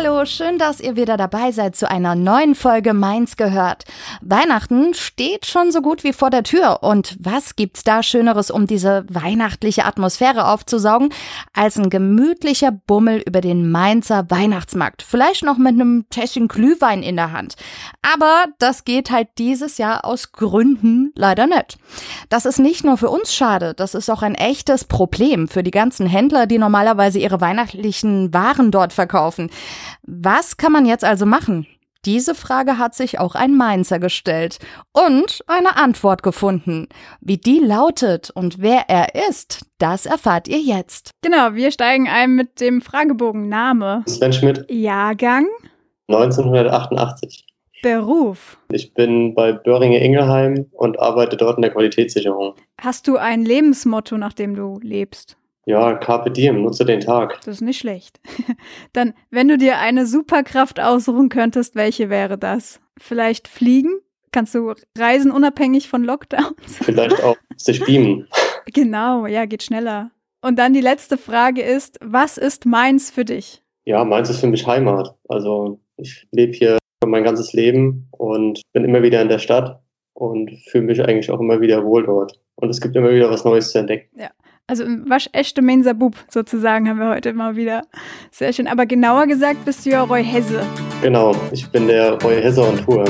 Hallo, schön, dass ihr wieder dabei seid zu einer neuen Folge Mainz gehört. Weihnachten steht schon so gut wie vor der Tür und was gibt's da schöneres, um diese weihnachtliche Atmosphäre aufzusaugen, als ein gemütlicher Bummel über den Mainzer Weihnachtsmarkt, vielleicht noch mit einem Tässchen Glühwein in der Hand. Aber das geht halt dieses Jahr aus Gründen leider nicht. Das ist nicht nur für uns schade, das ist auch ein echtes Problem für die ganzen Händler, die normalerweise ihre weihnachtlichen Waren dort verkaufen. Was kann man jetzt also machen? Diese Frage hat sich auch ein Mainzer gestellt und eine Antwort gefunden. Wie die lautet und wer er ist, das erfahrt ihr jetzt. Genau, wir steigen ein mit dem Fragebogen Name. Sven Schmidt. Jahrgang. 1988. Beruf. Ich bin bei Böhringe Ingelheim und arbeite dort in der Qualitätssicherung. Hast du ein Lebensmotto, nach dem du lebst? Ja, Carpe Diem, nutze den Tag. Das ist nicht schlecht. Dann, wenn du dir eine Superkraft aussuchen könntest, welche wäre das? Vielleicht fliegen? Kannst du reisen unabhängig von Lockdowns? Vielleicht auch sich beamen. Genau, ja, geht schneller. Und dann die letzte Frage ist, was ist Mainz für dich? Ja, Mainz ist für mich Heimat. Also ich lebe hier mein ganzes Leben und bin immer wieder in der Stadt und fühle mich eigentlich auch immer wieder wohl dort. Und es gibt immer wieder was Neues zu entdecken. Ja, also ein waschechte Mensa Bub sozusagen haben wir heute mal wieder. Sehr schön. Aber genauer gesagt bist du ja Roy Hesse. Genau, ich bin der Roy Hesse on Tour.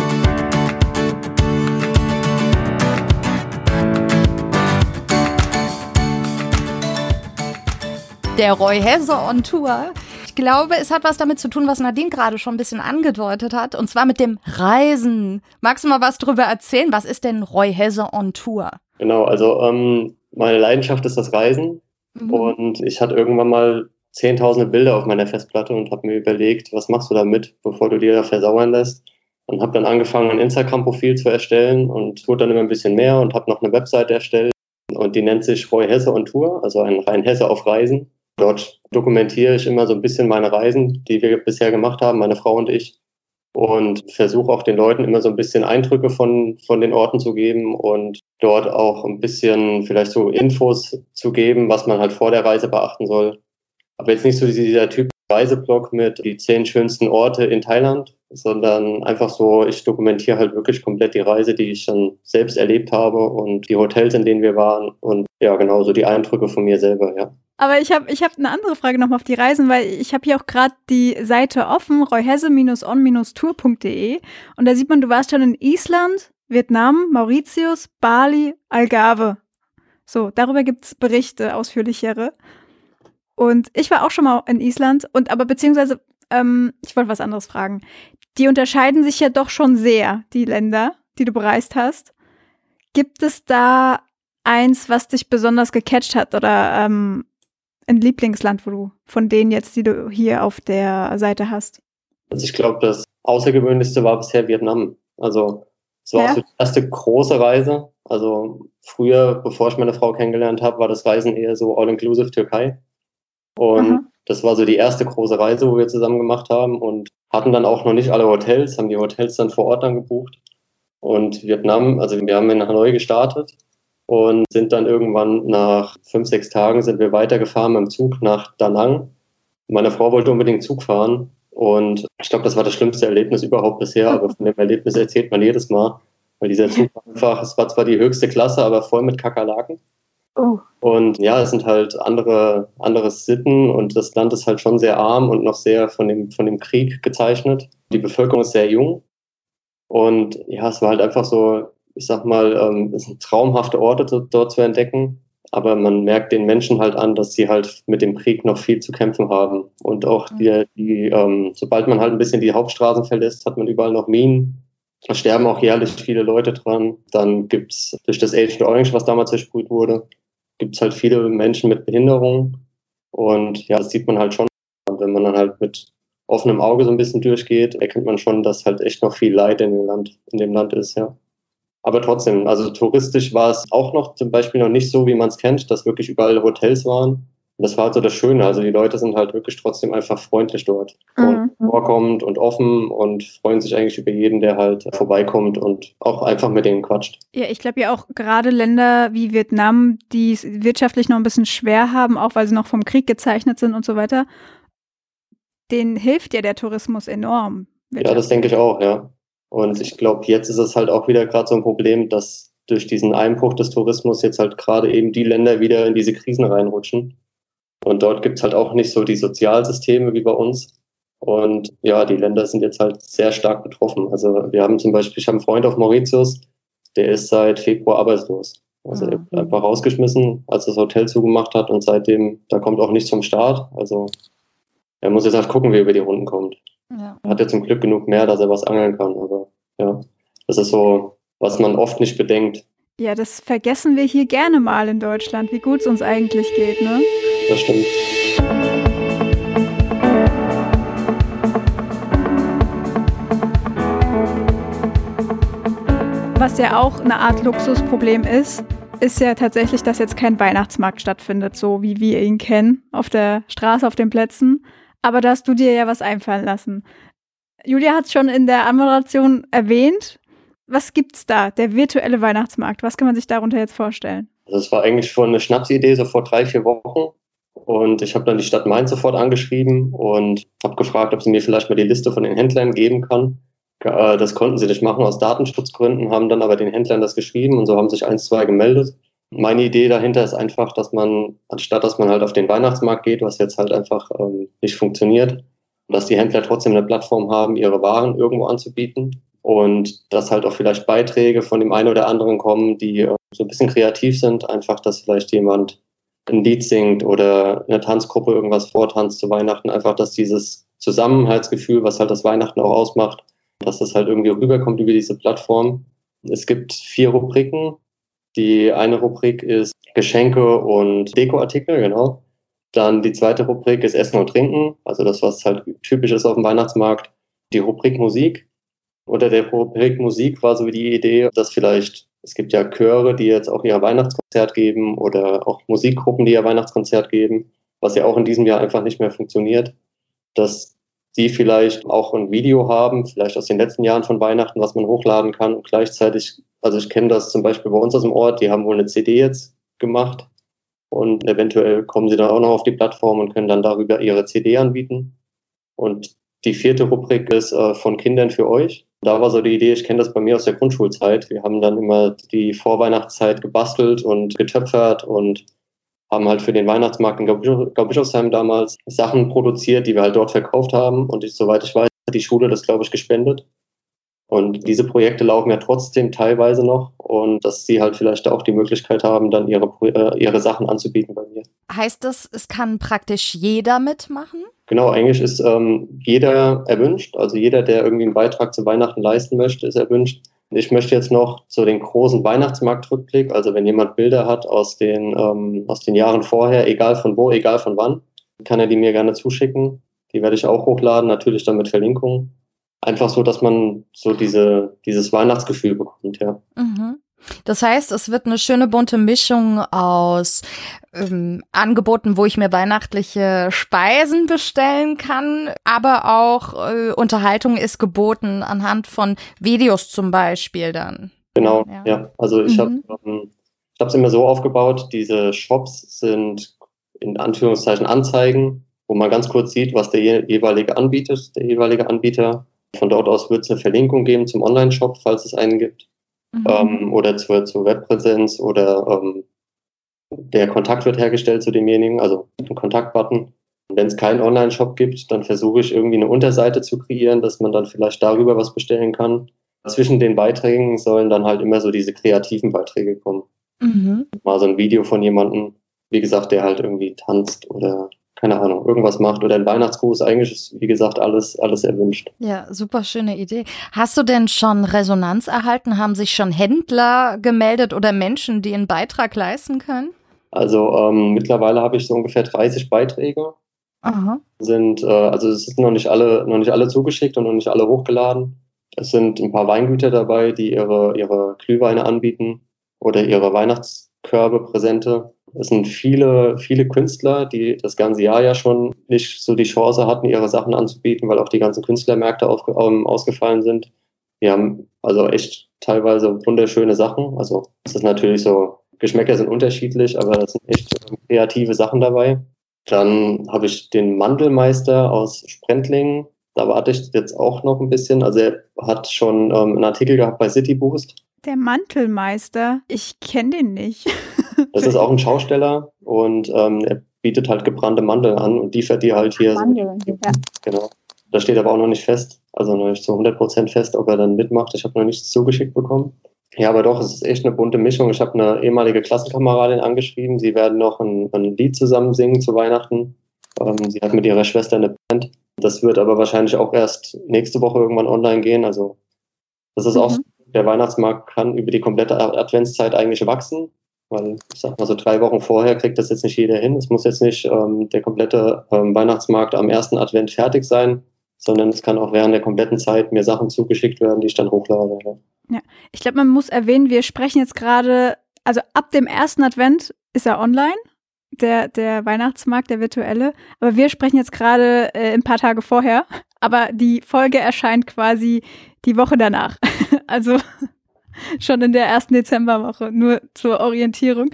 Der Roy Hesse on Tour. Ich glaube, es hat was damit zu tun, was Nadine gerade schon ein bisschen angedeutet hat, und zwar mit dem Reisen. Magst du mal was darüber erzählen? Was ist denn Roy Hesse on Tour? Genau, also ähm, meine Leidenschaft ist das Reisen. Mhm. Und ich hatte irgendwann mal zehntausende Bilder auf meiner Festplatte und habe mir überlegt, was machst du damit, bevor du dir da versauern lässt. Und habe dann angefangen, ein Instagram-Profil zu erstellen und wurde dann immer ein bisschen mehr und habe noch eine Webseite erstellt. Und die nennt sich Roy Hesse on Tour, also ein rein Hesse auf Reisen. Dort dokumentiere ich immer so ein bisschen meine Reisen, die wir bisher gemacht haben, meine Frau und ich und versuche auch den Leuten immer so ein bisschen Eindrücke von, von den Orten zu geben und dort auch ein bisschen vielleicht so Infos zu geben, was man halt vor der Reise beachten soll. Aber jetzt nicht so dieser Typ Reiseblog mit die zehn schönsten Orte in Thailand, sondern einfach so, ich dokumentiere halt wirklich komplett die Reise, die ich schon selbst erlebt habe und die Hotels, in denen wir waren und ja, genau so die Eindrücke von mir selber, ja. Aber ich habe ich hab eine andere Frage nochmal auf die Reisen, weil ich habe hier auch gerade die Seite offen, reuhesse-on-tour.de und da sieht man, du warst schon in Island, Vietnam, Mauritius, Bali, Algarve. So, darüber gibt's Berichte, ausführlichere. Und ich war auch schon mal in Island und aber beziehungsweise, ähm, ich wollte was anderes fragen. Die unterscheiden sich ja doch schon sehr, die Länder, die du bereist hast. Gibt es da eins, was dich besonders gecatcht hat oder ähm, ein Lieblingsland, wo du von denen jetzt, die du hier auf der Seite hast? Also ich glaube, das Außergewöhnlichste war bisher Vietnam. Also es war ja. auch so die erste große Reise. Also früher, bevor ich meine Frau kennengelernt habe, war das Reisen eher so all-inclusive Türkei. Und Aha. das war so die erste große Reise, wo wir zusammen gemacht haben und hatten dann auch noch nicht alle Hotels, haben die Hotels dann vor Ort dann gebucht. Und Vietnam, also wir haben in Hanoi gestartet und sind dann irgendwann nach fünf, sechs Tagen sind wir weitergefahren mit dem Zug nach Da Nang. Meine Frau wollte unbedingt Zug fahren und ich glaube, das war das schlimmste Erlebnis überhaupt bisher, aber von dem Erlebnis erzählt man jedes Mal, weil dieser Zug einfach, es war zwar die höchste Klasse, aber voll mit Kakerlaken. Oh. Und ja, es sind halt andere, andere Sitten und das Land ist halt schon sehr arm und noch sehr von dem, von dem Krieg gezeichnet. Die Bevölkerung ist sehr jung. Und ja, es war halt einfach so, ich sag mal, ähm, es sind traumhafte Orte dort zu entdecken. Aber man merkt den Menschen halt an, dass sie halt mit dem Krieg noch viel zu kämpfen haben. Und auch mhm. die, die ähm, sobald man halt ein bisschen die Hauptstraßen verlässt, hat man überall noch Minen. Da sterben auch jährlich viele Leute dran. Dann gibt's durch das Agent Orange, was damals versprüht wurde, gibt's halt viele Menschen mit Behinderung. Und ja, das sieht man halt schon. Und wenn man dann halt mit offenem Auge so ein bisschen durchgeht, erkennt man schon, dass halt echt noch viel Leid in dem Land, in dem Land ist, ja. Aber trotzdem, also touristisch war es auch noch zum Beispiel noch nicht so, wie man es kennt, dass wirklich überall Hotels waren. Und das war halt so das Schöne. Also die Leute sind halt wirklich trotzdem einfach freundlich dort. Mhm. Und vorkommend und offen und freuen sich eigentlich über jeden, der halt vorbeikommt und auch einfach mit denen quatscht. Ja, ich glaube ja auch gerade Länder wie Vietnam, die es wirtschaftlich noch ein bisschen schwer haben, auch weil sie noch vom Krieg gezeichnet sind und so weiter, denen hilft ja der Tourismus enorm. Ja, das denke ich auch, ja. Und ich glaube, jetzt ist es halt auch wieder gerade so ein Problem, dass durch diesen Einbruch des Tourismus jetzt halt gerade eben die Länder wieder in diese Krisen reinrutschen. Und dort gibt es halt auch nicht so die Sozialsysteme wie bei uns. Und ja, die Länder sind jetzt halt sehr stark betroffen. Also wir haben zum Beispiel, ich habe einen Freund auf Mauritius, der ist seit Februar arbeitslos. Also er wird einfach rausgeschmissen, als das Hotel zugemacht hat und seitdem, da kommt auch nichts vom Staat. Also er muss jetzt halt gucken, wie er über die Runden kommt. Ja. Er hat ja zum Glück genug mehr, dass er was angeln kann. Aber ja, das ist so, was man oft nicht bedenkt. Ja, das vergessen wir hier gerne mal in Deutschland, wie gut es uns eigentlich geht, ne? Das stimmt. Was ja auch eine Art Luxusproblem ist, ist ja tatsächlich, dass jetzt kein Weihnachtsmarkt stattfindet, so wie wir ihn kennen, auf der Straße, auf den Plätzen, aber da hast du dir ja was einfallen lassen. Julia hat es schon in der Anmoderation erwähnt. Was gibt's da? Der virtuelle Weihnachtsmarkt. Was kann man sich darunter jetzt vorstellen? Also es war eigentlich schon eine Schnapsidee, so vor drei, vier Wochen. Und ich habe dann die Stadt Mainz sofort angeschrieben und habe gefragt, ob sie mir vielleicht mal die Liste von den Händlern geben kann. Äh, das konnten sie nicht machen aus Datenschutzgründen, haben dann aber den Händlern das geschrieben und so haben sich eins, zwei gemeldet. Meine Idee dahinter ist einfach, dass man, anstatt dass man halt auf den Weihnachtsmarkt geht, was jetzt halt einfach ähm, nicht funktioniert, dass die Händler trotzdem eine Plattform haben, ihre Waren irgendwo anzubieten und dass halt auch vielleicht Beiträge von dem einen oder anderen kommen, die äh, so ein bisschen kreativ sind, einfach, dass vielleicht jemand ein Lied singt oder eine Tanzgruppe irgendwas vortanzt zu Weihnachten, einfach, dass dieses Zusammenhaltsgefühl, was halt das Weihnachten auch ausmacht, dass das halt irgendwie rüberkommt über diese Plattform. Es gibt vier Rubriken, die eine Rubrik ist Geschenke und Dekoartikel, genau. Dann die zweite Rubrik ist Essen und Trinken, also das, was halt typisch ist auf dem Weihnachtsmarkt. Die Rubrik Musik. Unter der Rubrik Musik war so die Idee, dass vielleicht, es gibt ja Chöre, die jetzt auch ihr Weihnachtskonzert geben oder auch Musikgruppen, die ihr Weihnachtskonzert geben, was ja auch in diesem Jahr einfach nicht mehr funktioniert, dass die vielleicht auch ein Video haben, vielleicht aus den letzten Jahren von Weihnachten, was man hochladen kann und gleichzeitig also ich kenne das zum Beispiel bei uns aus dem Ort, die haben wohl eine CD jetzt gemacht und eventuell kommen sie dann auch noch auf die Plattform und können dann darüber ihre CD anbieten. Und die vierte Rubrik ist äh, von Kindern für euch. Da war so die Idee, ich kenne das bei mir aus der Grundschulzeit. Wir haben dann immer die Vorweihnachtszeit gebastelt und getöpfert und haben halt für den Weihnachtsmarkt in Gaubischofsheim damals Sachen produziert, die wir halt dort verkauft haben. Und ich, soweit ich weiß, hat die Schule das, glaube ich, gespendet. Und diese Projekte laufen ja trotzdem teilweise noch und dass sie halt vielleicht auch die Möglichkeit haben, dann ihre, äh, ihre Sachen anzubieten bei mir. Heißt das, es kann praktisch jeder mitmachen? Genau, eigentlich ist ähm, jeder erwünscht. Also jeder, der irgendwie einen Beitrag zu Weihnachten leisten möchte, ist erwünscht. Ich möchte jetzt noch zu den großen Weihnachtsmarktrückblick, also wenn jemand Bilder hat aus den, ähm, aus den Jahren vorher, egal von wo, egal von wann, kann er die mir gerne zuschicken. Die werde ich auch hochladen, natürlich dann mit Verlinkungen einfach so, dass man so diese, dieses Weihnachtsgefühl bekommt, ja. Mhm. Das heißt, es wird eine schöne bunte Mischung aus ähm, Angeboten, wo ich mir weihnachtliche Speisen bestellen kann, aber auch äh, Unterhaltung ist geboten anhand von Videos zum Beispiel dann. Genau, ja. ja. Also ich mhm. habe ähm, ich habe es immer so aufgebaut, diese Shops sind in Anführungszeichen Anzeigen, wo man ganz kurz sieht, was der jeweilige anbietet, der jeweilige Anbieter von dort aus wird es eine Verlinkung geben zum Online-Shop, falls es einen gibt. Mhm. Ähm, oder zur, zur Webpräsenz oder ähm, der Kontakt wird hergestellt zu demjenigen, also ein Kontaktbutton. Wenn es keinen Online-Shop gibt, dann versuche ich irgendwie eine Unterseite zu kreieren, dass man dann vielleicht darüber was bestellen kann. Zwischen den Beiträgen sollen dann halt immer so diese kreativen Beiträge kommen. Mhm. Mal so ein Video von jemandem, wie gesagt, der halt irgendwie tanzt oder keine Ahnung, irgendwas macht oder ein Weihnachtsgruß. Eigentlich ist, wie gesagt, alles, alles erwünscht. Ja, super schöne Idee. Hast du denn schon Resonanz erhalten? Haben sich schon Händler gemeldet oder Menschen, die einen Beitrag leisten können? Also ähm, mittlerweile habe ich so ungefähr 30 Beiträge. Aha. Sind, äh, also es sind noch nicht alle, noch nicht alle zugeschickt und noch nicht alle hochgeladen. Es sind ein paar Weingüter dabei, die ihre, ihre Glühweine anbieten oder ihre Weihnachtskörbe, Präsente. Es sind viele, viele Künstler, die das ganze Jahr ja schon nicht so die Chance hatten, ihre Sachen anzubieten, weil auch die ganzen Künstlermärkte auf, um, ausgefallen sind. Die haben also echt teilweise wunderschöne Sachen. Also es ist natürlich so, Geschmäcker sind unterschiedlich, aber es sind echt kreative Sachen dabei. Dann habe ich den Mandelmeister aus Sprendlingen. Da warte ich jetzt auch noch ein bisschen. Also er hat schon ähm, einen Artikel gehabt bei City Boost. Der Mantelmeister, ich kenne den nicht. das ist auch ein Schausteller und ähm, er bietet halt gebrannte Mandeln an und liefert die halt hier. Mandeln, so. ja. Genau. Da steht aber auch noch nicht fest, also noch nicht zu 100% fest, ob er dann mitmacht. Ich habe noch nichts zugeschickt bekommen. Ja, aber doch, es ist echt eine bunte Mischung. Ich habe eine ehemalige Klassenkameradin angeschrieben. Sie werden noch ein, ein Lied zusammen singen zu Weihnachten. Ähm, sie hat mit ihrer Schwester eine Band. Das wird aber wahrscheinlich auch erst nächste Woche irgendwann online gehen. Also das ist mhm. auch, der Weihnachtsmarkt kann über die komplette Adventszeit eigentlich wachsen. Weil ich sag mal so drei Wochen vorher kriegt das jetzt nicht jeder hin. Es muss jetzt nicht ähm, der komplette ähm, Weihnachtsmarkt am ersten Advent fertig sein, sondern es kann auch während der kompletten Zeit mir Sachen zugeschickt werden, die ich dann hochlade. Ja, ich glaube, man muss erwähnen, wir sprechen jetzt gerade, also ab dem ersten Advent ist er online, der, der Weihnachtsmarkt, der virtuelle, aber wir sprechen jetzt gerade äh, ein paar Tage vorher, aber die Folge erscheint quasi die Woche danach. also schon in der ersten Dezemberwoche, nur zur Orientierung.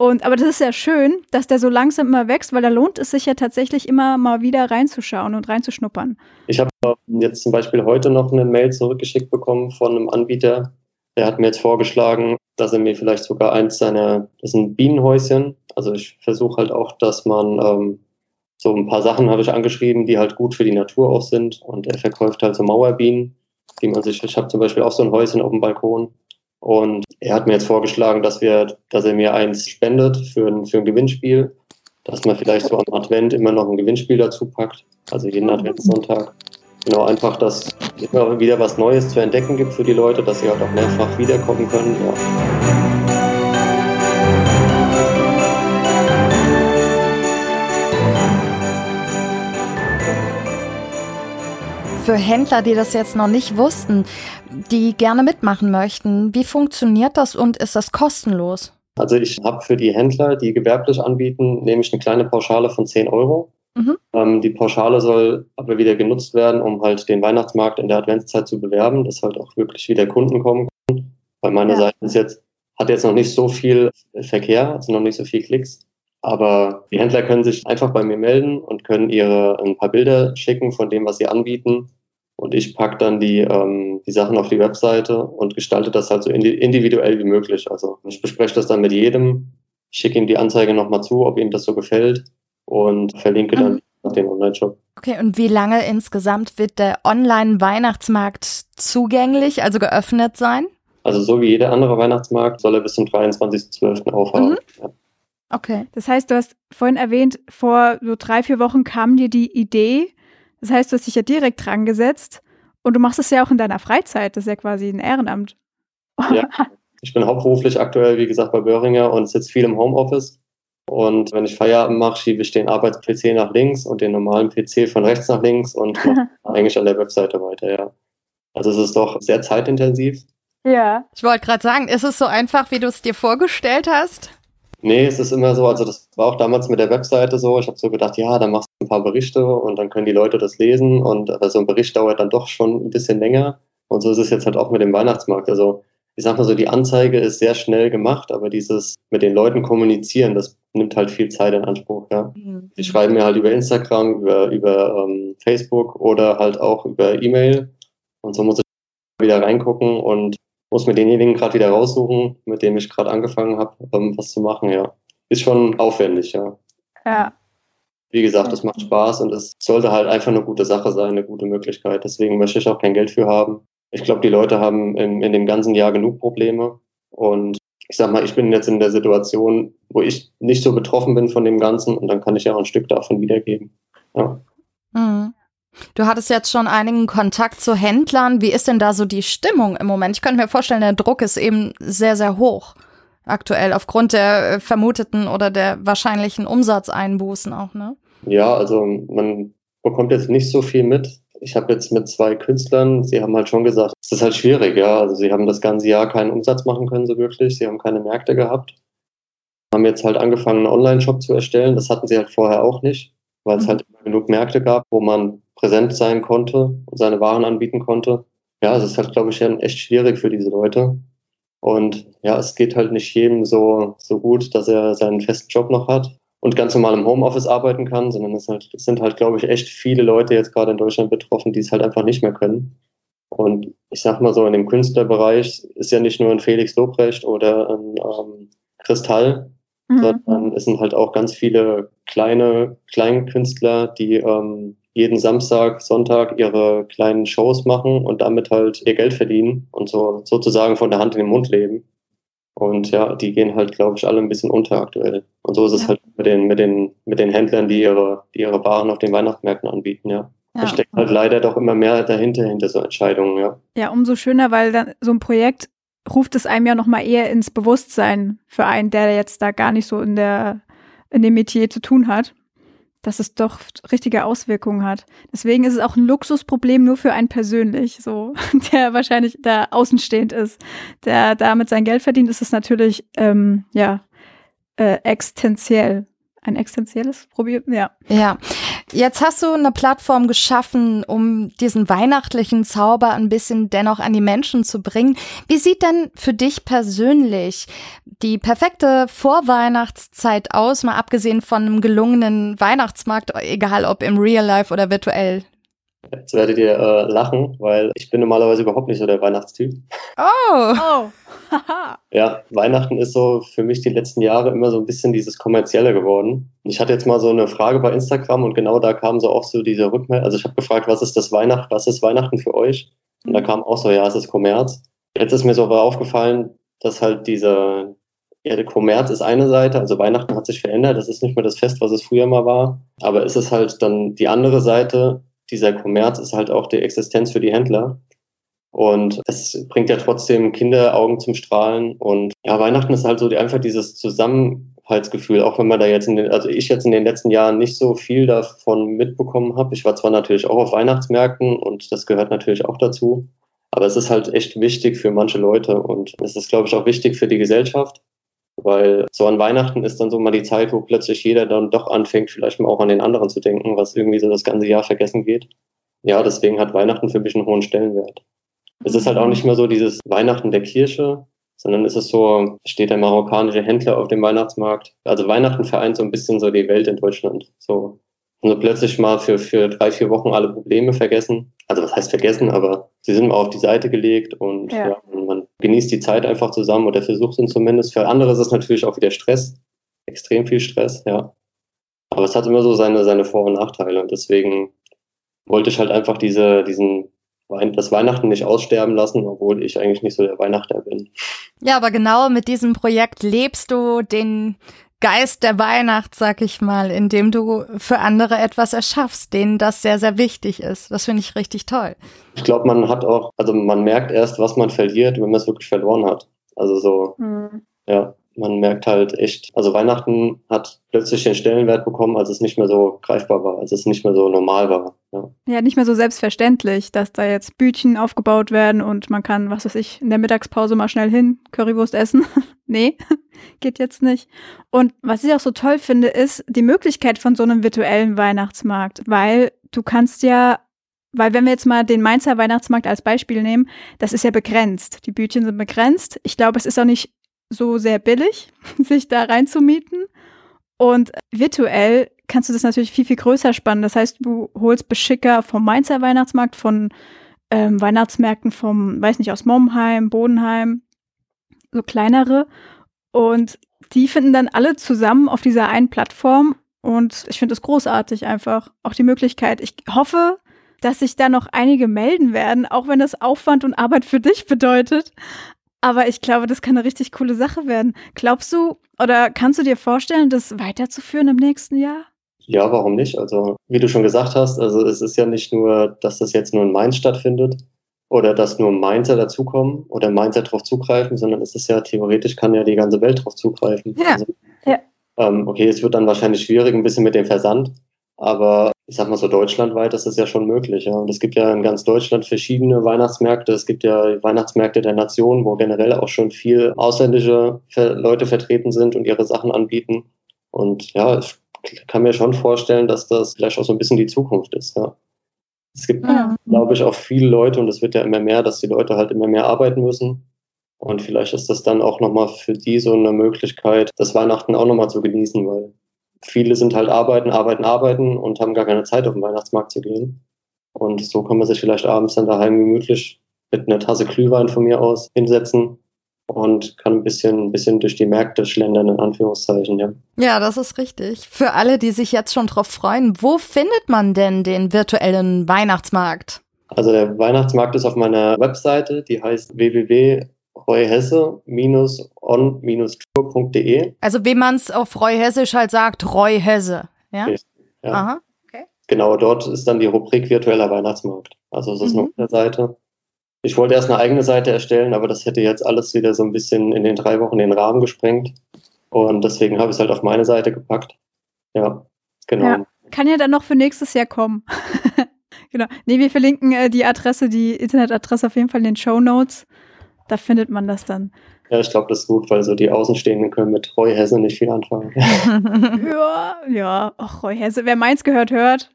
Und, aber das ist ja schön, dass der so langsam immer wächst, weil da lohnt es sich ja tatsächlich immer mal wieder reinzuschauen und reinzuschnuppern. Ich habe jetzt zum Beispiel heute noch eine Mail zurückgeschickt bekommen von einem Anbieter. Der hat mir jetzt vorgeschlagen, dass er mir vielleicht sogar eins seiner, das ist ein Bienenhäuschen. Also ich versuche halt auch, dass man ähm, so ein paar Sachen habe ich angeschrieben, die halt gut für die Natur auch sind. Und er verkauft halt so Mauerbienen, die man sich, ich habe zum Beispiel auch so ein Häuschen auf dem Balkon. Und er hat mir jetzt vorgeschlagen, dass wir, dass er mir eins spendet für ein, für ein Gewinnspiel, dass man vielleicht so am Advent immer noch ein Gewinnspiel dazu packt, also jeden Adventssonntag. Genau, einfach, dass es immer wieder was Neues zu entdecken gibt für die Leute, dass sie halt auch mehrfach wiederkommen können. Ja. Für Händler, die das jetzt noch nicht wussten, die gerne mitmachen möchten, wie funktioniert das und ist das kostenlos? Also ich habe für die Händler, die gewerblich anbieten, nämlich eine kleine Pauschale von 10 Euro. Mhm. Ähm, die Pauschale soll aber wieder genutzt werden, um halt den Weihnachtsmarkt in der Adventszeit zu bewerben, dass halt auch wirklich wieder Kunden kommen können. Bei meiner ja. Seite ist jetzt, hat jetzt noch nicht so viel Verkehr, also noch nicht so viel Klicks. Aber die Händler können sich einfach bei mir melden und können ihre ein paar Bilder schicken von dem, was sie anbieten. Und ich packe dann die, ähm, die Sachen auf die Webseite und gestalte das halt so individuell wie möglich. Also ich bespreche das dann mit jedem, schicke ihm die Anzeige nochmal zu, ob ihm das so gefällt und verlinke dann mhm. nach dem Online-Shop. Okay, und wie lange insgesamt wird der Online-Weihnachtsmarkt zugänglich, also geöffnet sein? Also so wie jeder andere Weihnachtsmarkt soll er bis zum 23.12. aufhaben. Mhm. Ja. Okay, das heißt, du hast vorhin erwähnt, vor so drei, vier Wochen kam dir die Idee, das heißt, du hast dich ja direkt dran gesetzt und du machst es ja auch in deiner Freizeit. Das ist ja quasi ein Ehrenamt. Ja, ich bin hauptberuflich aktuell, wie gesagt, bei Böhringer und sitze viel im Homeoffice. Und wenn ich Feierabend mache, schiebe ich den Arbeits-PC nach links und den normalen PC von rechts nach links und mache eigentlich an der Webseite weiter, ja. Also es ist doch sehr zeitintensiv. Ja. Ich wollte gerade sagen, ist es so einfach, wie du es dir vorgestellt hast? Nee, es ist immer so, also das war auch damals mit der Webseite so. Ich habe so gedacht, ja, dann machst du ein paar Berichte und dann können die Leute das lesen. Und so ein Bericht dauert dann doch schon ein bisschen länger. Und so ist es jetzt halt auch mit dem Weihnachtsmarkt. Also ich sag mal so, die Anzeige ist sehr schnell gemacht, aber dieses mit den Leuten kommunizieren, das nimmt halt viel Zeit in Anspruch. Ja. Mhm. Die schreiben mir halt über Instagram, über, über ähm, Facebook oder halt auch über E-Mail. Und so muss ich wieder reingucken und muss mir denjenigen gerade wieder raussuchen, mit dem ich gerade angefangen habe, um was zu machen, ja. Ist schon aufwendig, ja. Ja. Wie gesagt, es macht Spaß und es sollte halt einfach eine gute Sache sein, eine gute Möglichkeit. Deswegen möchte ich auch kein Geld für haben. Ich glaube, die Leute haben in, in dem ganzen Jahr genug Probleme. Und ich sag mal, ich bin jetzt in der Situation, wo ich nicht so betroffen bin von dem Ganzen und dann kann ich ja auch ein Stück davon wiedergeben. Ja. Mhm. Du hattest jetzt schon einigen Kontakt zu Händlern. Wie ist denn da so die Stimmung im Moment? Ich könnte mir vorstellen, der Druck ist eben sehr, sehr hoch. aktuell aufgrund der äh, vermuteten oder der wahrscheinlichen Umsatzeinbußen auch, ne? Ja, also man bekommt jetzt nicht so viel mit. Ich habe jetzt mit zwei Künstlern, sie haben halt schon gesagt, es ist halt schwierig, ja. Also sie haben das ganze Jahr keinen Umsatz machen können, so wirklich. Sie haben keine Märkte gehabt. Haben jetzt halt angefangen, einen Online-Shop zu erstellen. Das hatten sie halt vorher auch nicht, weil es mhm. halt immer genug Märkte gab, wo man präsent sein konnte und seine Waren anbieten konnte. Ja, es ist halt, glaube ich, echt schwierig für diese Leute. Und ja, es geht halt nicht jedem so, so gut, dass er seinen festen Job noch hat und ganz normal im Homeoffice arbeiten kann, sondern es, halt, es sind halt, glaube ich, echt viele Leute jetzt gerade in Deutschland betroffen, die es halt einfach nicht mehr können. Und ich sag mal so, in dem Künstlerbereich ist ja nicht nur ein Felix Lobrecht oder ein ähm, Kristall, mhm. sondern es sind halt auch ganz viele kleine Kleinkünstler, die ähm, jeden Samstag, Sonntag ihre kleinen Shows machen und damit halt ihr Geld verdienen und so sozusagen von der Hand in den Mund leben. Und ja, die gehen halt, glaube ich, alle ein bisschen unter aktuell. Und so ist es ja. halt mit den, mit den, mit den Händlern, die ihre, die ihre Waren auf den Weihnachtsmärkten anbieten, ja. ja. Da steckt halt leider doch immer mehr dahinter, hinter so Entscheidungen, ja. Ja, umso schöner, weil dann so ein Projekt ruft es einem ja nochmal eher ins Bewusstsein für einen, der jetzt da gar nicht so in der, in dem Metier zu tun hat dass es doch richtige Auswirkungen hat. Deswegen ist es auch ein Luxusproblem nur für einen persönlich, so, der wahrscheinlich da außenstehend ist, der damit sein Geld verdient, ist es natürlich, ähm, ja, äh, existenziell ein existenzielles Problem, ja. Ja. Jetzt hast du eine Plattform geschaffen, um diesen weihnachtlichen Zauber ein bisschen dennoch an die Menschen zu bringen. Wie sieht denn für dich persönlich die perfekte Vorweihnachtszeit aus, mal abgesehen von einem gelungenen Weihnachtsmarkt, egal ob im Real Life oder virtuell? Jetzt werdet ihr äh, lachen, weil ich bin normalerweise überhaupt nicht so der Weihnachtstyp. Oh! oh. ja, Weihnachten ist so für mich die letzten Jahre immer so ein bisschen dieses Kommerzielle geworden. Ich hatte jetzt mal so eine Frage bei Instagram und genau da kam so auch so diese Rückmeldung. Also ich habe gefragt, was ist das Weihnachten, was ist Weihnachten für euch? Und da mhm. kam auch so, ja, es ist Kommerz. Jetzt ist mir so aber aufgefallen, dass halt dieser, ja, der Kommerz ist eine Seite, also Weihnachten hat sich verändert, das ist nicht mehr das Fest, was es früher mal war. Aber ist es halt dann die andere Seite, dieser Kommerz ist halt auch die Existenz für die Händler. Und es bringt ja trotzdem Kinderaugen zum Strahlen. Und ja, Weihnachten ist halt so die, einfach dieses Zusammenhaltsgefühl, auch wenn man da jetzt in den, also ich jetzt in den letzten Jahren nicht so viel davon mitbekommen habe. Ich war zwar natürlich auch auf Weihnachtsmärkten und das gehört natürlich auch dazu. Aber es ist halt echt wichtig für manche Leute und es ist, glaube ich, auch wichtig für die Gesellschaft, weil so an Weihnachten ist dann so mal die Zeit, wo plötzlich jeder dann doch anfängt, vielleicht mal auch an den anderen zu denken, was irgendwie so das ganze Jahr vergessen geht. Ja, deswegen hat Weihnachten für mich einen hohen Stellenwert. Es ist halt auch nicht mehr so dieses Weihnachten der Kirche, sondern es ist so, steht der marokkanische Händler auf dem Weihnachtsmarkt. Also Weihnachten vereint so ein bisschen so die Welt in Deutschland. So, und so plötzlich mal für, für drei, vier Wochen alle Probleme vergessen. Also was heißt vergessen, aber sie sind mal auf die Seite gelegt und ja. ja man genießt die Zeit einfach zusammen oder versucht es zumindest. Für andere ist es natürlich auch wieder Stress, extrem viel Stress, ja. Aber es hat immer so seine, seine Vor- und Nachteile und deswegen wollte ich halt einfach diese, diesen das Weihnachten nicht aussterben lassen, obwohl ich eigentlich nicht so der Weihnachter bin. Ja, aber genau mit diesem Projekt lebst du den Geist der Weihnacht, sag ich mal, indem du für andere etwas erschaffst, denen das sehr, sehr wichtig ist. Das finde ich richtig toll. Ich glaube, man hat auch, also man merkt erst, was man verliert, wenn man es wirklich verloren hat. Also so, mhm. ja man merkt halt echt, also Weihnachten hat plötzlich den Stellenwert bekommen, als es nicht mehr so greifbar war, als es nicht mehr so normal war. Ja. ja, nicht mehr so selbstverständlich, dass da jetzt Bütchen aufgebaut werden und man kann, was weiß ich, in der Mittagspause mal schnell hin, Currywurst essen. nee, geht jetzt nicht. Und was ich auch so toll finde, ist die Möglichkeit von so einem virtuellen Weihnachtsmarkt, weil du kannst ja weil wenn wir jetzt mal den Mainzer Weihnachtsmarkt als Beispiel nehmen, das ist ja begrenzt. Die Bütchen sind begrenzt. Ich glaube, es ist auch nicht so sehr billig, sich da reinzumieten. Und virtuell kannst du das natürlich viel, viel größer spannen. Das heißt, du holst Beschicker vom Mainzer Weihnachtsmarkt, von ähm, Weihnachtsmärkten vom, weiß nicht, aus Momheim, Bodenheim, so kleinere. Und die finden dann alle zusammen auf dieser einen Plattform. Und ich finde es großartig einfach. Auch die Möglichkeit. Ich hoffe, dass sich da noch einige melden werden, auch wenn das Aufwand und Arbeit für dich bedeutet. Aber ich glaube, das kann eine richtig coole Sache werden. Glaubst du oder kannst du dir vorstellen, das weiterzuführen im nächsten Jahr? Ja, warum nicht? Also, wie du schon gesagt hast, also es ist ja nicht nur, dass das jetzt nur in Mainz stattfindet, oder dass nur Mainzer dazukommen oder Mainzer drauf zugreifen, sondern es ist ja theoretisch kann ja die ganze Welt drauf zugreifen. Ja. Also, ja. Ähm, okay, es wird dann wahrscheinlich schwierig ein bisschen mit dem Versand, aber ich sag mal so deutschlandweit ist das ja schon möglich. Ja. Und es gibt ja in ganz Deutschland verschiedene Weihnachtsmärkte. Es gibt ja Weihnachtsmärkte der Nation, wo generell auch schon viel ausländische Leute vertreten sind und ihre Sachen anbieten. Und ja, ich kann mir schon vorstellen, dass das vielleicht auch so ein bisschen die Zukunft ist. Ja. Es gibt, ja. glaube ich, auch viele Leute, und es wird ja immer mehr, dass die Leute halt immer mehr arbeiten müssen. Und vielleicht ist das dann auch nochmal für die so eine Möglichkeit, das Weihnachten auch nochmal zu genießen, weil viele sind halt arbeiten, arbeiten, arbeiten und haben gar keine Zeit, auf den Weihnachtsmarkt zu gehen. Und so kann man sich vielleicht abends dann daheim gemütlich mit einer Tasse Glühwein von mir aus hinsetzen und kann ein bisschen, ein bisschen durch die Märkte schlendern, in Anführungszeichen, ja. Ja, das ist richtig. Für alle, die sich jetzt schon drauf freuen, wo findet man denn den virtuellen Weihnachtsmarkt? Also der Weihnachtsmarkt ist auf meiner Webseite, die heißt www.reuhesse-on-tour.de. Also wie man es auf Reuhessisch halt sagt, Reuhesse, ja? ja. Aha, okay. Genau, dort ist dann die Rubrik virtueller Weihnachtsmarkt. Also es ist mhm. eine Seite. Ich wollte erst eine eigene Seite erstellen, aber das hätte jetzt alles wieder so ein bisschen in den drei Wochen den Rahmen gesprengt. Und deswegen habe ich es halt auf meine Seite gepackt. Ja, genau. Ja, kann ja dann noch für nächstes Jahr kommen. genau. Nee, wir verlinken äh, die Adresse, die Internetadresse auf jeden Fall in den Show Notes. Da findet man das dann. Ja, ich glaube, das ist gut, weil so die Außenstehenden können mit Roy Hesse nicht viel anfangen. ja, ja. Ach, Roy Hesse. Wer meins gehört, hört,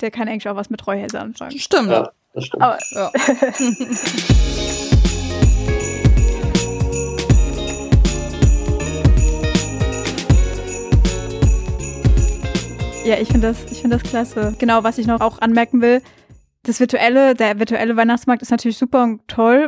der kann eigentlich auch was mit Roy Hesse anfangen. Stimmt. Ja das stimmt. Aber, ja. Ja, ich finde das, ich finde das klasse. Genau, was ich noch auch anmerken will, das virtuelle, der virtuelle Weihnachtsmarkt ist natürlich super und toll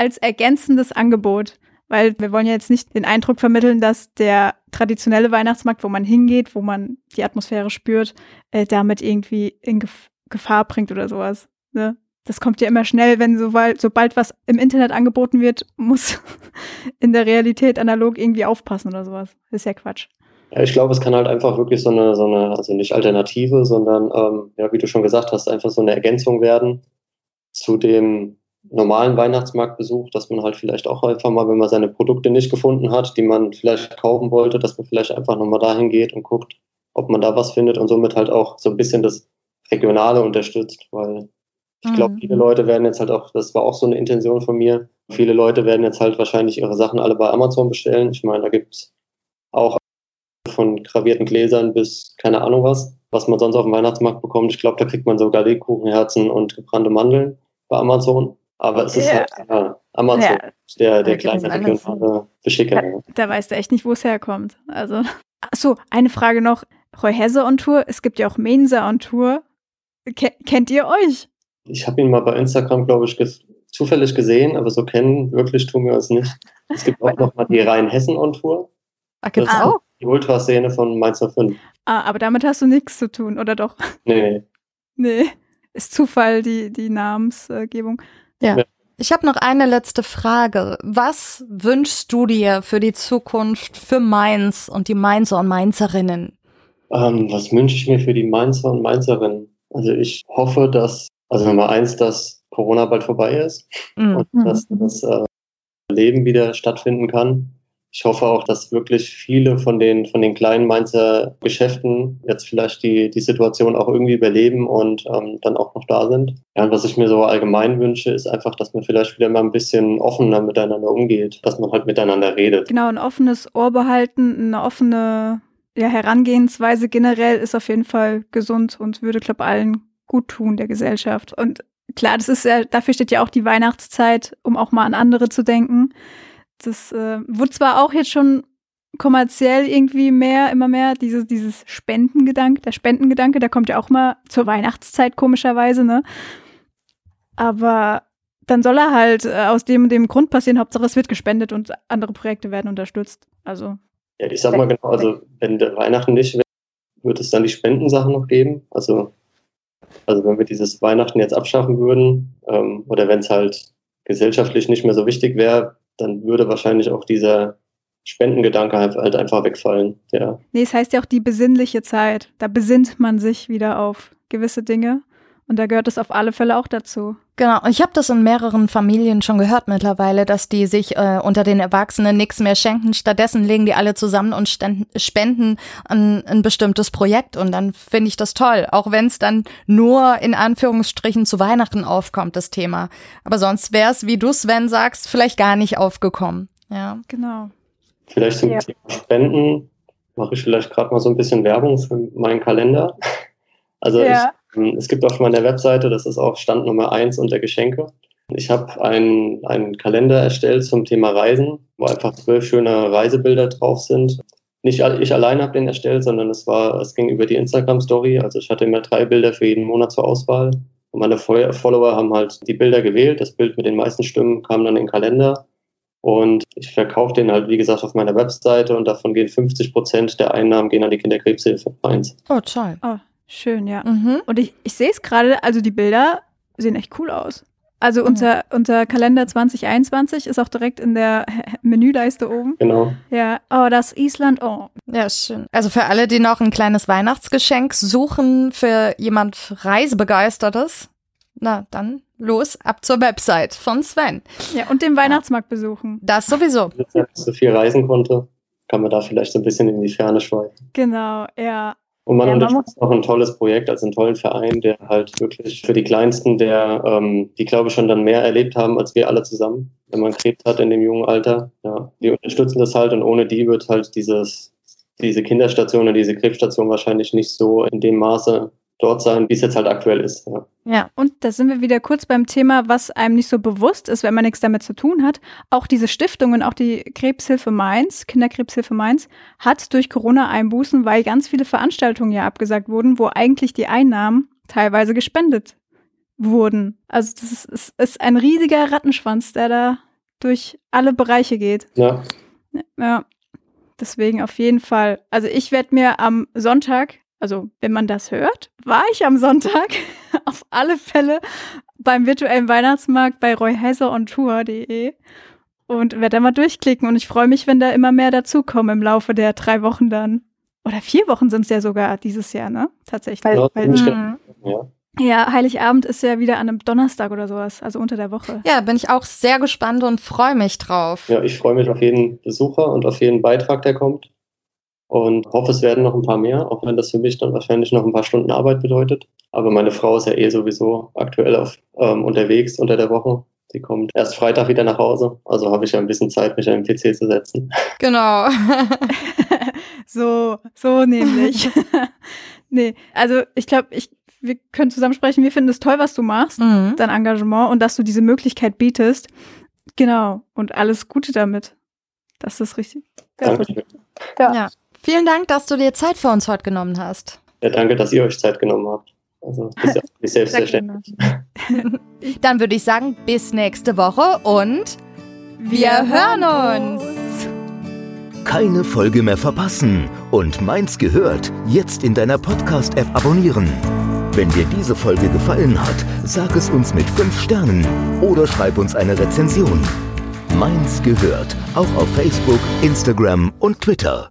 als ergänzendes Angebot, weil wir wollen ja jetzt nicht den Eindruck vermitteln, dass der traditionelle Weihnachtsmarkt, wo man hingeht, wo man die Atmosphäre spürt, äh, damit irgendwie in Gef Gefahr bringt oder sowas. Ne? Das kommt ja immer schnell, wenn sobald, sobald was im Internet angeboten wird, muss in der Realität analog irgendwie aufpassen oder sowas. Ist ja Quatsch. Ja, ich glaube, es kann halt einfach wirklich so eine, so eine also nicht Alternative, sondern, ähm, ja, wie du schon gesagt hast, einfach so eine Ergänzung werden zu dem normalen Weihnachtsmarktbesuch, dass man halt vielleicht auch einfach mal, wenn man seine Produkte nicht gefunden hat, die man vielleicht kaufen wollte, dass man vielleicht einfach nochmal dahin geht und guckt, ob man da was findet und somit halt auch so ein bisschen das Regionale unterstützt, weil ich glaube, viele mhm. Leute werden jetzt halt auch, das war auch so eine Intention von mir, viele Leute werden jetzt halt wahrscheinlich ihre Sachen alle bei Amazon bestellen. Ich meine, da gibt es auch von gravierten Gläsern bis keine Ahnung was, was man sonst auf dem Weihnachtsmarkt bekommt. Ich glaube, da kriegt man sogar Lebkuchenherzen und gebrannte Mandeln bei Amazon. Aber es ist ja. halt ja, Amazon, der, der kleine regionale Beschicker. Da, da weißt du echt nicht, wo es herkommt. Also, achso, eine Frage noch. Roy Hesse on Tour, es gibt ja auch Mensa on Tour. Ke kennt ihr euch? Ich habe ihn mal bei Instagram, glaube ich, ges zufällig gesehen, aber so kennen wirklich tun wir uns nicht. Es gibt auch noch mal die Rhein-Hessen-On-Tour. Ach, gibt's auch? Die Ultraszene von Mainz 05. Ah, aber damit hast du nichts zu tun, oder doch? Nee, nee. Nee, ist Zufall, die, die Namensgebung. Ja. ja. Ich habe noch eine letzte Frage. Was wünschst du dir für die Zukunft für Mainz und die Mainzer und Mainzerinnen? Ähm, was wünsche ich mir für die Mainzer und Mainzerinnen? Also ich hoffe, dass also Nummer eins, dass Corona bald vorbei ist mhm. und dass das äh, Leben wieder stattfinden kann. Ich hoffe auch, dass wirklich viele von den, von den kleinen Mainzer Geschäften jetzt vielleicht die, die Situation auch irgendwie überleben und ähm, dann auch noch da sind. Ja, und was ich mir so allgemein wünsche, ist einfach, dass man vielleicht wieder mal ein bisschen offener miteinander umgeht, dass man halt miteinander redet. Genau, ein offenes Ohr behalten, eine offene ja, Herangehensweise generell ist auf jeden Fall gesund und würde, glaube allen Guttun der Gesellschaft. Und klar, das ist ja, dafür steht ja auch die Weihnachtszeit, um auch mal an andere zu denken. Das äh, wurde zwar auch jetzt schon kommerziell irgendwie mehr, immer mehr, dieses, dieses Spendengedanke, der Spendengedanke, der kommt ja auch mal zur Weihnachtszeit, komischerweise, ne? Aber dann soll er halt äh, aus dem dem Grund passieren, Hauptsache es wird gespendet und andere Projekte werden unterstützt. Also. Ja, ich sag mal genau, also wenn der Weihnachten nicht wäre, wird es dann die Spendensachen noch geben. Also also wenn wir dieses Weihnachten jetzt abschaffen würden ähm, oder wenn es halt gesellschaftlich nicht mehr so wichtig wäre, dann würde wahrscheinlich auch dieser Spendengedanke halt, halt einfach wegfallen. Ja. Nee, es heißt ja auch die besinnliche Zeit. Da besinnt man sich wieder auf gewisse Dinge. Und da gehört es auf alle Fälle auch dazu. Genau, ich habe das in mehreren Familien schon gehört mittlerweile, dass die sich äh, unter den Erwachsenen nichts mehr schenken. Stattdessen legen die alle zusammen und spenden an ein bestimmtes Projekt. Und dann finde ich das toll, auch wenn es dann nur in Anführungsstrichen zu Weihnachten aufkommt, das Thema. Aber sonst wäre es, wie du Sven sagst, vielleicht gar nicht aufgekommen. Ja, genau. Vielleicht zum ja. Thema Spenden mache ich vielleicht gerade mal so ein bisschen Werbung für meinen Kalender. Also ja. ich, es gibt auf meiner Webseite, das ist auch Stand Nummer eins unter Geschenke. Ich habe einen, einen Kalender erstellt zum Thema Reisen, wo einfach zwölf schöne Reisebilder drauf sind. Nicht ich allein habe den erstellt, sondern es war, es ging über die Instagram-Story. Also ich hatte immer drei Bilder für jeden Monat zur Auswahl. Und meine Follower haben halt die Bilder gewählt. Das Bild mit den meisten Stimmen kam dann in den Kalender. Und ich verkaufe den halt, wie gesagt, auf meiner Webseite und davon gehen 50 Prozent der Einnahmen gehen an die Kinderkrebshilfe 1. Oh, toll. Oh, Schön, ja. Mhm. Und ich, ich sehe es gerade, also die Bilder sehen echt cool aus. Also unser, mhm. unser Kalender 2021 ist auch direkt in der Menüleiste oben. Genau. Ja, oh, das Island, oh. Ja, schön. Also für alle, die noch ein kleines Weihnachtsgeschenk suchen für jemand Reisebegeistertes, na dann los, ab zur Website von Sven. Ja, und den Weihnachtsmarkt besuchen. Das sowieso. Wenn so viel reisen konnte, kann man da vielleicht so ein bisschen in die Ferne schweifen. Genau, ja. Und man ja, unterstützt auch ein tolles Projekt, also einen tollen Verein, der halt wirklich für die Kleinsten, der, ähm, die glaube ich schon dann mehr erlebt haben als wir alle zusammen, wenn man Krebs hat in dem jungen Alter. Ja, die unterstützen das halt und ohne die wird halt dieses, diese Kinderstation und diese Krebsstation wahrscheinlich nicht so in dem Maße dort sein, wie es jetzt halt aktuell ist. Ja. ja, und da sind wir wieder kurz beim Thema, was einem nicht so bewusst ist, wenn man nichts damit zu tun hat. Auch diese Stiftungen, auch die Krebshilfe Mainz, Kinderkrebshilfe Mainz, hat durch Corona Einbußen, weil ganz viele Veranstaltungen ja abgesagt wurden, wo eigentlich die Einnahmen teilweise gespendet wurden. Also das ist, ist, ist ein riesiger Rattenschwanz, der da durch alle Bereiche geht. Ja. Ja. Deswegen auf jeden Fall. Also ich werde mir am Sonntag also wenn man das hört, war ich am Sonntag auf alle Fälle beim virtuellen Weihnachtsmarkt bei royheiserontour.de und werde da mal durchklicken und ich freue mich, wenn da immer mehr dazukommen im Laufe der drei Wochen dann. Oder vier Wochen sind es ja sogar dieses Jahr, ne? Tatsächlich. Ja, weil, mhm. ja. ja, Heiligabend ist ja wieder an einem Donnerstag oder sowas, also unter der Woche. Ja, bin ich auch sehr gespannt und freue mich drauf. Ja, ich freue mich auf jeden Besucher und auf jeden Beitrag, der kommt und hoffe, es werden noch ein paar mehr, auch wenn das für mich dann wahrscheinlich noch ein paar Stunden Arbeit bedeutet. Aber meine Frau ist ja eh sowieso aktuell auf, ähm, unterwegs unter der Woche. Sie kommt erst Freitag wieder nach Hause, also habe ich ja ein bisschen Zeit, mich an den PC zu setzen. Genau. so, so nämlich. nee, also ich glaube, ich, wir können zusammen sprechen. Wir finden es toll, was du machst, mhm. dein Engagement und dass du diese Möglichkeit bietest. Genau. Und alles Gute damit. Das ist richtig. Danke. Ja. ja. Vielen Dank, dass du dir Zeit für uns heute genommen hast. Ja, danke, dass ihr euch Zeit genommen habt. Also, ist ja nicht selbstverständlich. Dann würde ich sagen, bis nächste Woche und wir hören uns. Keine Folge mehr verpassen und meins gehört jetzt in deiner Podcast-App abonnieren. Wenn dir diese Folge gefallen hat, sag es uns mit 5 Sternen oder schreib uns eine Rezension. Meins gehört auch auf Facebook, Instagram und Twitter.